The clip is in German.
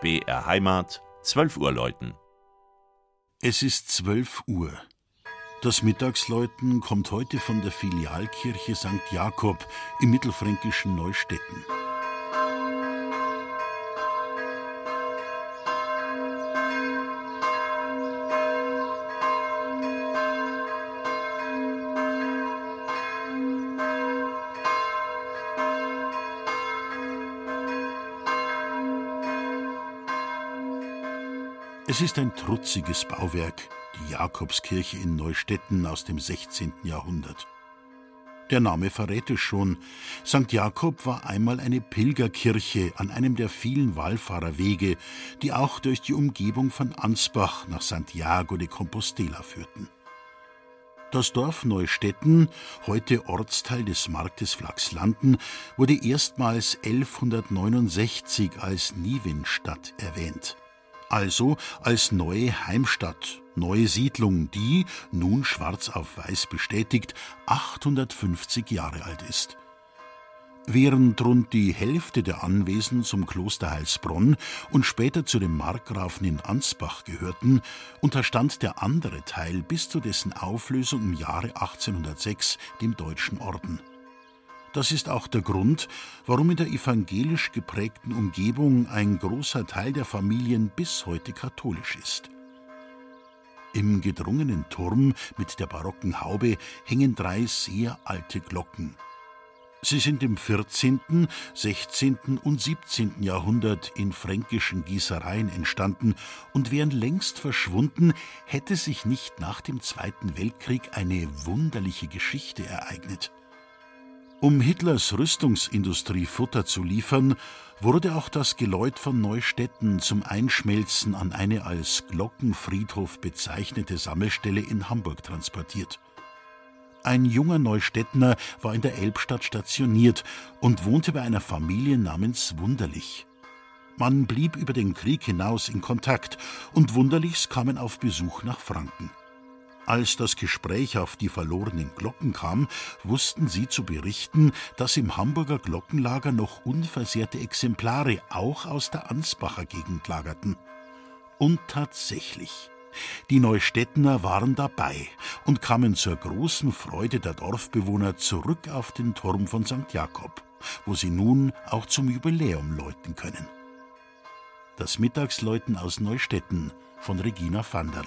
BR Heimat, 12 Uhr läuten. Es ist 12 Uhr. Das Mittagsläuten kommt heute von der Filialkirche St. Jakob im mittelfränkischen Neustetten. Es ist ein trutziges Bauwerk, die Jakobskirche in Neustetten aus dem 16. Jahrhundert. Der Name verrät es schon. St. Jakob war einmal eine Pilgerkirche an einem der vielen Wallfahrerwege, die auch durch die Umgebung von Ansbach nach Santiago de Compostela führten. Das Dorf Neustetten, heute Ortsteil des Marktes Flachslanden, wurde erstmals 1169 als Nivenstadt erwähnt also als neue Heimstadt, neue Siedlung, die, nun schwarz auf weiß bestätigt, 850 Jahre alt ist. Während rund die Hälfte der Anwesen zum Kloster Heilsbronn und später zu den Markgrafen in Ansbach gehörten, unterstand der andere Teil bis zu dessen Auflösung im Jahre 1806 dem Deutschen Orden. Das ist auch der Grund, warum in der evangelisch geprägten Umgebung ein großer Teil der Familien bis heute katholisch ist. Im gedrungenen Turm mit der barocken Haube hängen drei sehr alte Glocken. Sie sind im 14., 16. und 17. Jahrhundert in fränkischen Gießereien entstanden und wären längst verschwunden, hätte sich nicht nach dem Zweiten Weltkrieg eine wunderliche Geschichte ereignet. Um Hitlers Rüstungsindustrie Futter zu liefern, wurde auch das Geläut von Neustetten zum Einschmelzen an eine als Glockenfriedhof bezeichnete Sammelstelle in Hamburg transportiert. Ein junger Neustädtner war in der Elbstadt stationiert und wohnte bei einer Familie namens Wunderlich. Man blieb über den Krieg hinaus in Kontakt und Wunderlichs kamen auf Besuch nach Franken. Als das Gespräch auf die verlorenen Glocken kam, wussten sie zu berichten, dass im Hamburger Glockenlager noch unversehrte Exemplare auch aus der Ansbacher Gegend lagerten. Und tatsächlich. Die Neustädtner waren dabei und kamen zur großen Freude der Dorfbewohner zurück auf den Turm von St. Jakob, wo sie nun auch zum Jubiläum läuten können. Das Mittagsläuten aus Neustetten von Regina Vanderl.